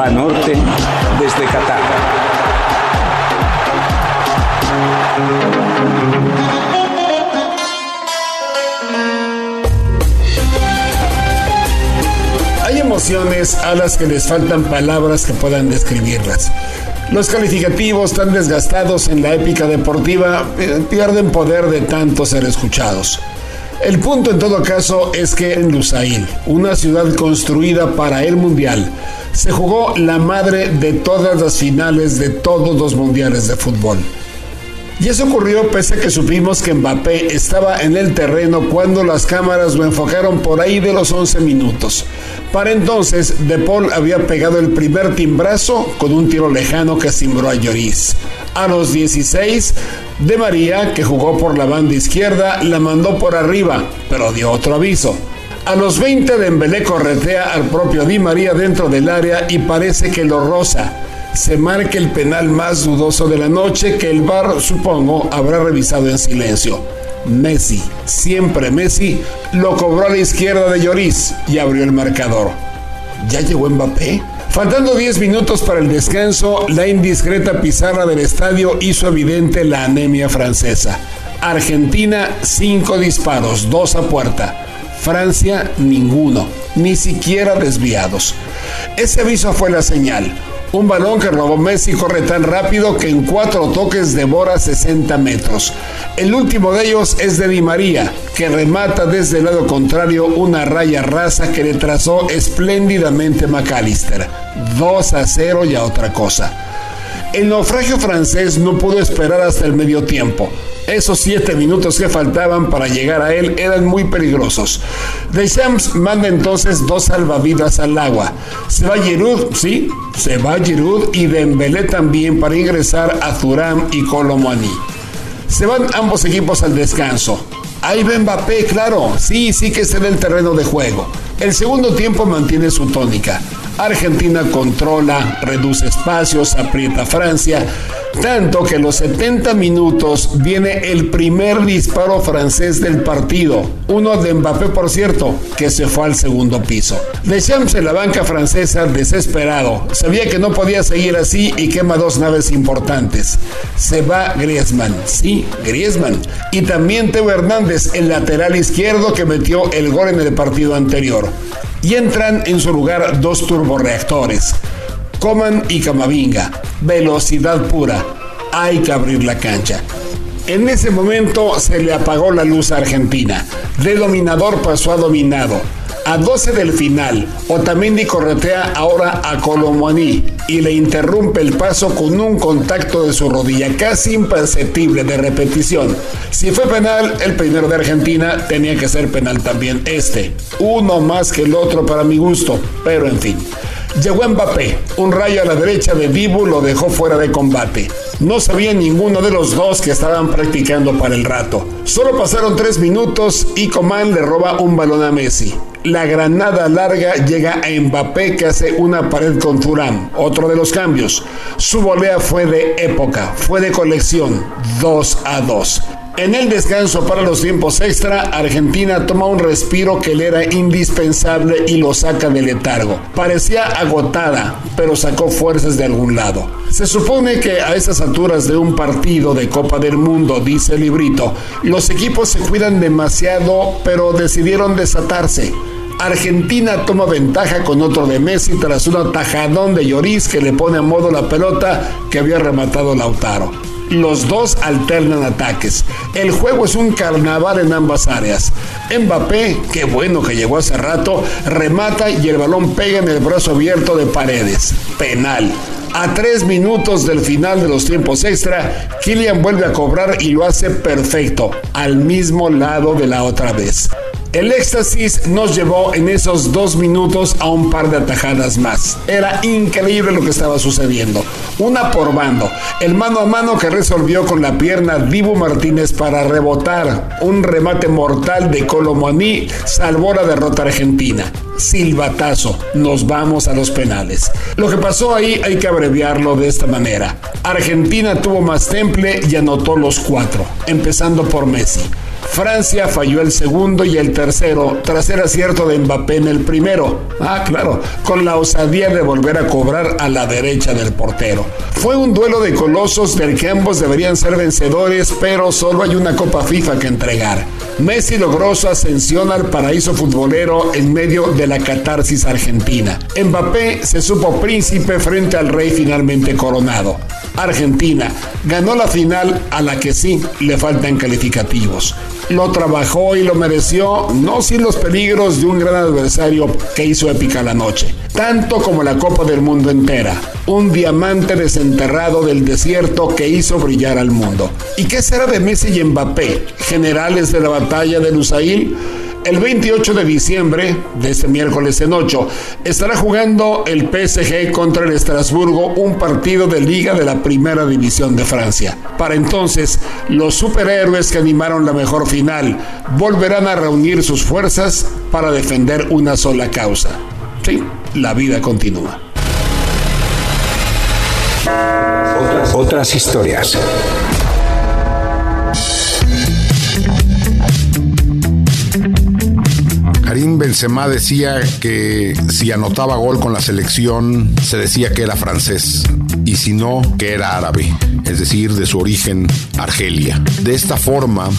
Banorte desde Qatar. Hay emociones a las que les faltan palabras que puedan describirlas. Los calificativos tan desgastados en la épica deportiva eh, pierden poder de tanto ser escuchados. El punto en todo caso es que en Lusail, una ciudad construida para el Mundial, se jugó la madre de todas las finales de todos los mundiales de fútbol. Y eso ocurrió pese a que supimos que Mbappé estaba en el terreno cuando las cámaras lo enfocaron por ahí de los 11 minutos. Para entonces, De Paul había pegado el primer timbrazo con un tiro lejano que cimbró a Lloris. A los 16, De María, que jugó por la banda izquierda, la mandó por arriba, pero dio otro aviso. A los 20, Dembélé corretea al propio Di María dentro del área y parece que lo roza se marca el penal más dudoso de la noche que el VAR, supongo, habrá revisado en silencio. Messi, siempre Messi, lo cobró a la izquierda de Lloris y abrió el marcador. ¿Ya llegó Mbappé? Faltando 10 minutos para el descanso, la indiscreta pizarra del estadio hizo evidente la anemia francesa. Argentina, 5 disparos, 2 a puerta. Francia, ninguno, ni siquiera desviados. Ese aviso fue la señal. Un balón que robó Messi corre tan rápido que en cuatro toques devora 60 metros. El último de ellos es de Di María, que remata desde el lado contrario una raya rasa que le trazó espléndidamente McAllister. 2 a 0 y a otra cosa. El naufragio francés no pudo esperar hasta el medio tiempo. Esos siete minutos que faltaban para llegar a él eran muy peligrosos. Deschamps manda entonces dos salvavidas al agua. Se va Giroud, sí, se va Giroud y Dembélé también para ingresar a Thuram y Colomani. Se van ambos equipos al descanso. Ahí va Mbappé, claro, sí, sí que está en el terreno de juego. El segundo tiempo mantiene su tónica. Argentina controla, reduce espacios, aprieta Francia, tanto que en los 70 minutos viene el primer disparo francés del partido, uno de Mbappé por cierto, que se fue al segundo piso. Deschamps en la banca francesa desesperado, sabía que no podía seguir así y quema dos naves importantes. Se va Griezmann, sí, Griezmann, y también Teo Hernández, el lateral izquierdo que metió el gol en el partido anterior. Y entran en su lugar dos turboreactores, Coman y Camavinga, velocidad pura, hay que abrir la cancha. En ese momento se le apagó la luz a Argentina, de dominador pasó a dominado, a 12 del final, Otamendi corretea ahora a Colomani y le interrumpe el paso con un contacto de su rodilla casi imperceptible de repetición. Si fue penal, el primero de Argentina tenía que ser penal también este. Uno más que el otro para mi gusto, pero en fin. Llegó Mbappé, un rayo a la derecha de Dibu lo dejó fuera de combate. No sabía ninguno de los dos que estaban practicando para el rato. Solo pasaron tres minutos y Coman le roba un balón a Messi. La granada larga llega a Mbappé que hace una pared con Turán, otro de los cambios. Su volea fue de época, fue de colección, 2 a 2. En el descanso para los tiempos extra, Argentina toma un respiro que le era indispensable y lo saca del letargo. Parecía agotada, pero sacó fuerzas de algún lado. Se supone que a esas alturas de un partido de Copa del Mundo, dice el librito, los equipos se cuidan demasiado, pero decidieron desatarse. Argentina toma ventaja con otro de Messi tras un atajadón de Lloris que le pone a modo la pelota que había rematado Lautaro. Los dos alternan ataques. El juego es un carnaval en ambas áreas. Mbappé, qué bueno que llegó hace rato, remata y el balón pega en el brazo abierto de Paredes. Penal. A tres minutos del final de los tiempos extra, Kylian vuelve a cobrar y lo hace perfecto, al mismo lado de la otra vez. El éxtasis nos llevó en esos dos minutos a un par de atajadas más. Era increíble lo que estaba sucediendo. Una por bando. El mano a mano que resolvió con la pierna Dibu Martínez para rebotar. Un remate mortal de Colomani salvó la derrota argentina. Silbatazo. Nos vamos a los penales. Lo que pasó ahí hay que abreviarlo de esta manera. Argentina tuvo más temple y anotó los cuatro, empezando por Messi. Francia falló el segundo y el tercero tras el acierto de Mbappé en el primero. Ah, claro, con la osadía de volver a cobrar a la derecha del portero. Fue un duelo de colosos del que ambos deberían ser vencedores, pero solo hay una Copa FIFA que entregar. Messi logró su ascensión al paraíso futbolero en medio de la catarsis argentina. Mbappé se supo príncipe frente al rey finalmente coronado. Argentina ganó la final a la que sí le faltan calificativos. Lo trabajó y lo mereció, no sin los peligros de un gran adversario que hizo épica la noche, tanto como la Copa del Mundo entera, un diamante desenterrado del desierto que hizo brillar al mundo. ¿Y qué será de Messi y Mbappé, generales de la batalla de Lusail? El 28 de diciembre, de este miércoles en 8, estará jugando el PSG contra el Estrasburgo un partido de liga de la primera división de Francia. Para entonces, los superhéroes que animaron la mejor final volverán a reunir sus fuerzas para defender una sola causa. Sí, la vida continúa. Otras, historias. Karim Benzema decía que si anotaba gol con la selección se decía que era francés y si no que era árabe, es decir, de su origen Argelia. De esta forma,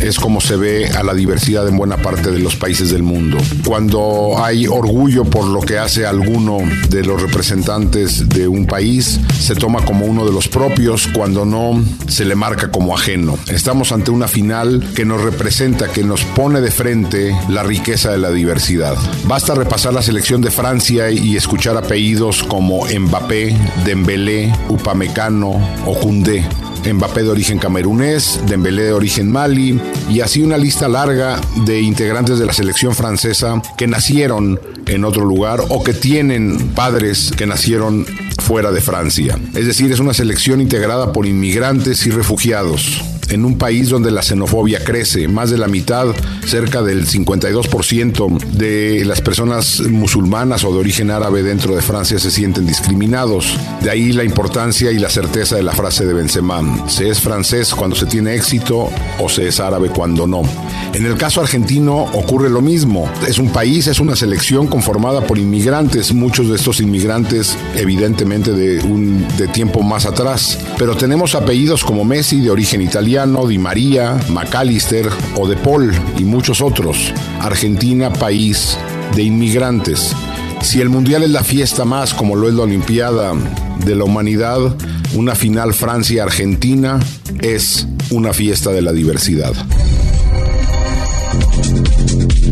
es como se ve a la diversidad en buena parte de los países del mundo. Cuando hay orgullo por lo que hace alguno de los representantes de un país, se toma como uno de los propios, cuando no, se le marca como ajeno. Estamos ante una final que nos representa, que nos pone de frente la riqueza de la diversidad. Basta repasar la selección de Francia y escuchar apellidos como Mbappé, Dembélé, Upamecano o Koundé. Mbappé de origen camerunés, Dembélé de origen mali y así una lista larga de integrantes de la selección francesa que nacieron en otro lugar o que tienen padres que nacieron fuera de Francia. Es decir, es una selección integrada por inmigrantes y refugiados en un país donde la xenofobia crece. Más de la mitad, cerca del 52% de las personas musulmanas o de origen árabe dentro de Francia se sienten discriminados. De ahí la importancia y la certeza de la frase de Benzema. Se es francés cuando se tiene éxito o se es árabe cuando no. En el caso argentino ocurre lo mismo. Es un país, es una selección conformada por inmigrantes, muchos de estos inmigrantes evidentemente de un de tiempo más atrás, pero tenemos apellidos como Messi de origen italiano, Di María, McAllister o De Paul y muchos otros. Argentina, país de inmigrantes. Si el Mundial es la fiesta más como lo es la Olimpiada de la humanidad, una final Francia-Argentina es una fiesta de la diversidad.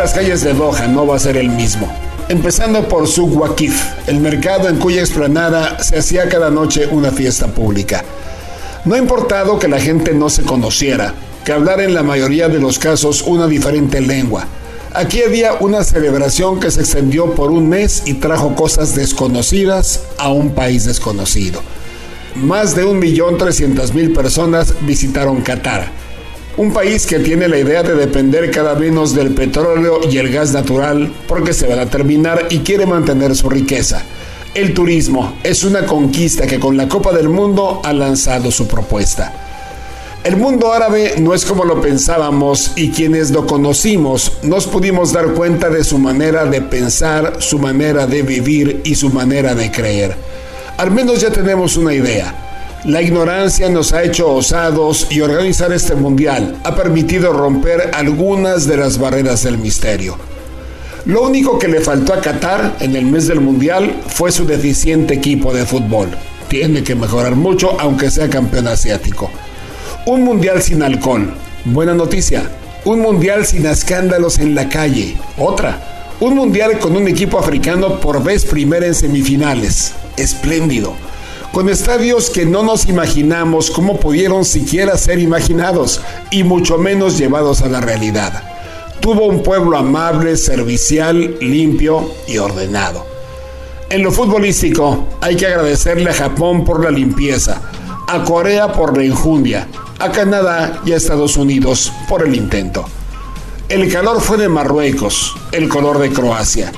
las calles de Doha no va a ser el mismo. Empezando por su Waqif, el mercado en cuya explanada se hacía cada noche una fiesta pública. No ha importado que la gente no se conociera, que hablara en la mayoría de los casos una diferente lengua. Aquí había una celebración que se extendió por un mes y trajo cosas desconocidas a un país desconocido. Más de 1.300.000 personas visitaron Qatar un país que tiene la idea de depender cada menos del petróleo y el gas natural porque se van a terminar y quiere mantener su riqueza. El turismo es una conquista que con la Copa del Mundo ha lanzado su propuesta. El mundo árabe no es como lo pensábamos y quienes lo conocimos nos pudimos dar cuenta de su manera de pensar, su manera de vivir y su manera de creer. Al menos ya tenemos una idea. La ignorancia nos ha hecho osados y organizar este mundial ha permitido romper algunas de las barreras del misterio. Lo único que le faltó a Qatar en el mes del mundial fue su deficiente equipo de fútbol. Tiene que mejorar mucho aunque sea campeón asiático. Un mundial sin alcohol. Buena noticia. Un mundial sin escándalos en la calle. Otra. Un mundial con un equipo africano por vez primera en semifinales. Espléndido con estadios que no nos imaginamos cómo pudieron siquiera ser imaginados y mucho menos llevados a la realidad. Tuvo un pueblo amable, servicial, limpio y ordenado. En lo futbolístico hay que agradecerle a Japón por la limpieza, a Corea por la injundia, a Canadá y a Estados Unidos por el intento. El calor fue de Marruecos, el color de Croacia.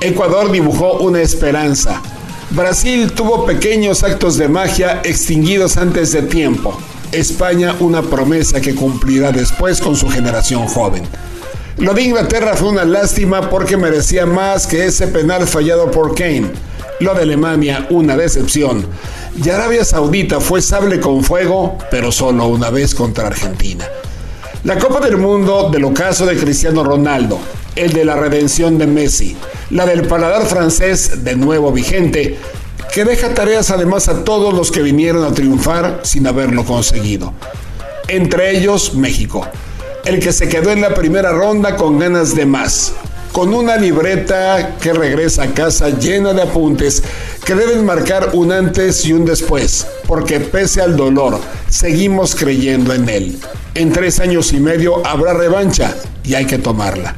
Ecuador dibujó una esperanza, Brasil tuvo pequeños actos de magia extinguidos antes de tiempo. España una promesa que cumplirá después con su generación joven. Lo de Inglaterra fue una lástima porque merecía más que ese penal fallado por Kane. Lo de Alemania una decepción. Y Arabia Saudita fue sable con fuego, pero solo una vez contra Argentina. La Copa del Mundo del ocaso de Cristiano Ronaldo, el de la redención de Messi, la del paladar francés de nuevo vigente, que deja tareas además a todos los que vinieron a triunfar sin haberlo conseguido. Entre ellos México, el que se quedó en la primera ronda con ganas de más, con una libreta que regresa a casa llena de apuntes que deben marcar un antes y un después, porque pese al dolor, seguimos creyendo en él. En tres años y medio habrá revancha y hay que tomarla.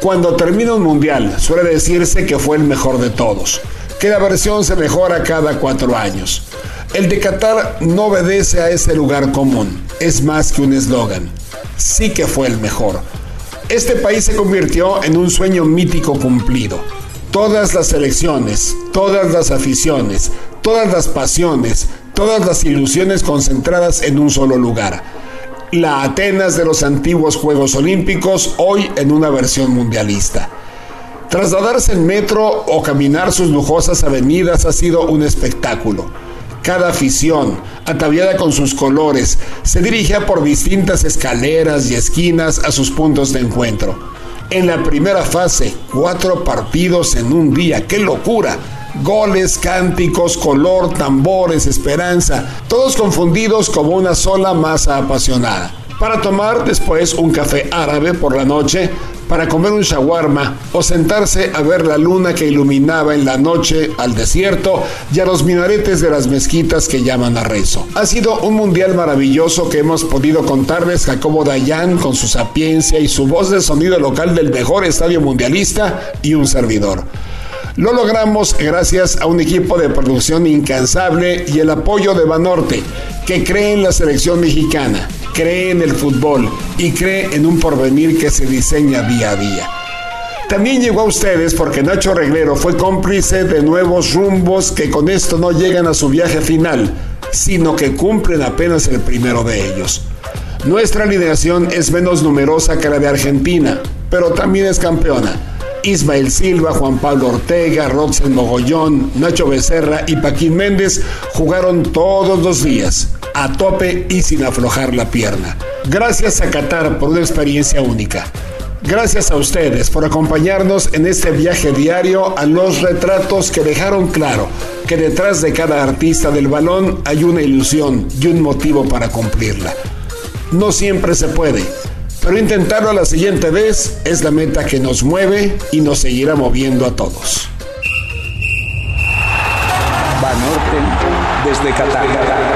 Cuando termina un mundial, suele decirse que fue el mejor de todos, que la versión se mejora cada cuatro años. El de Qatar no obedece a ese lugar común, es más que un eslogan. Sí que fue el mejor. Este país se convirtió en un sueño mítico cumplido. Todas las elecciones, todas las aficiones, todas las pasiones, todas las ilusiones concentradas en un solo lugar la Atenas de los antiguos Juegos Olímpicos, hoy en una versión mundialista. Trasladarse en metro o caminar sus lujosas avenidas ha sido un espectáculo. Cada afición, ataviada con sus colores, se dirigía por distintas escaleras y esquinas a sus puntos de encuentro. En la primera fase, cuatro partidos en un día, ¡qué locura! goles, cánticos, color, tambores, esperanza, todos confundidos como una sola masa apasionada. Para tomar después un café árabe por la noche, para comer un shawarma o sentarse a ver la luna que iluminaba en la noche al desierto y a los minaretes de las mezquitas que llaman a rezo. Ha sido un mundial maravilloso que hemos podido contarles Jacobo Dayan con su sapiencia y su voz de sonido local del mejor estadio mundialista y un servidor. Lo logramos gracias a un equipo de producción incansable y el apoyo de Banorte, que cree en la selección mexicana, cree en el fútbol y cree en un porvenir que se diseña día a día. También llegó a ustedes porque Nacho Reglero fue cómplice de nuevos rumbos que con esto no llegan a su viaje final, sino que cumplen apenas el primero de ellos. Nuestra alineación es menos numerosa que la de Argentina, pero también es campeona Ismael Silva, Juan Pablo Ortega, Roxen Mogollón, Nacho Becerra y Paquín Méndez jugaron todos los días, a tope y sin aflojar la pierna. Gracias a Qatar por una experiencia única. Gracias a ustedes por acompañarnos en este viaje diario a los retratos que dejaron claro que detrás de cada artista del balón hay una ilusión y un motivo para cumplirla. No siempre se puede pero intentarlo la siguiente vez es la meta que nos mueve y nos seguirá moviendo a todos. Banorte desde Qatar.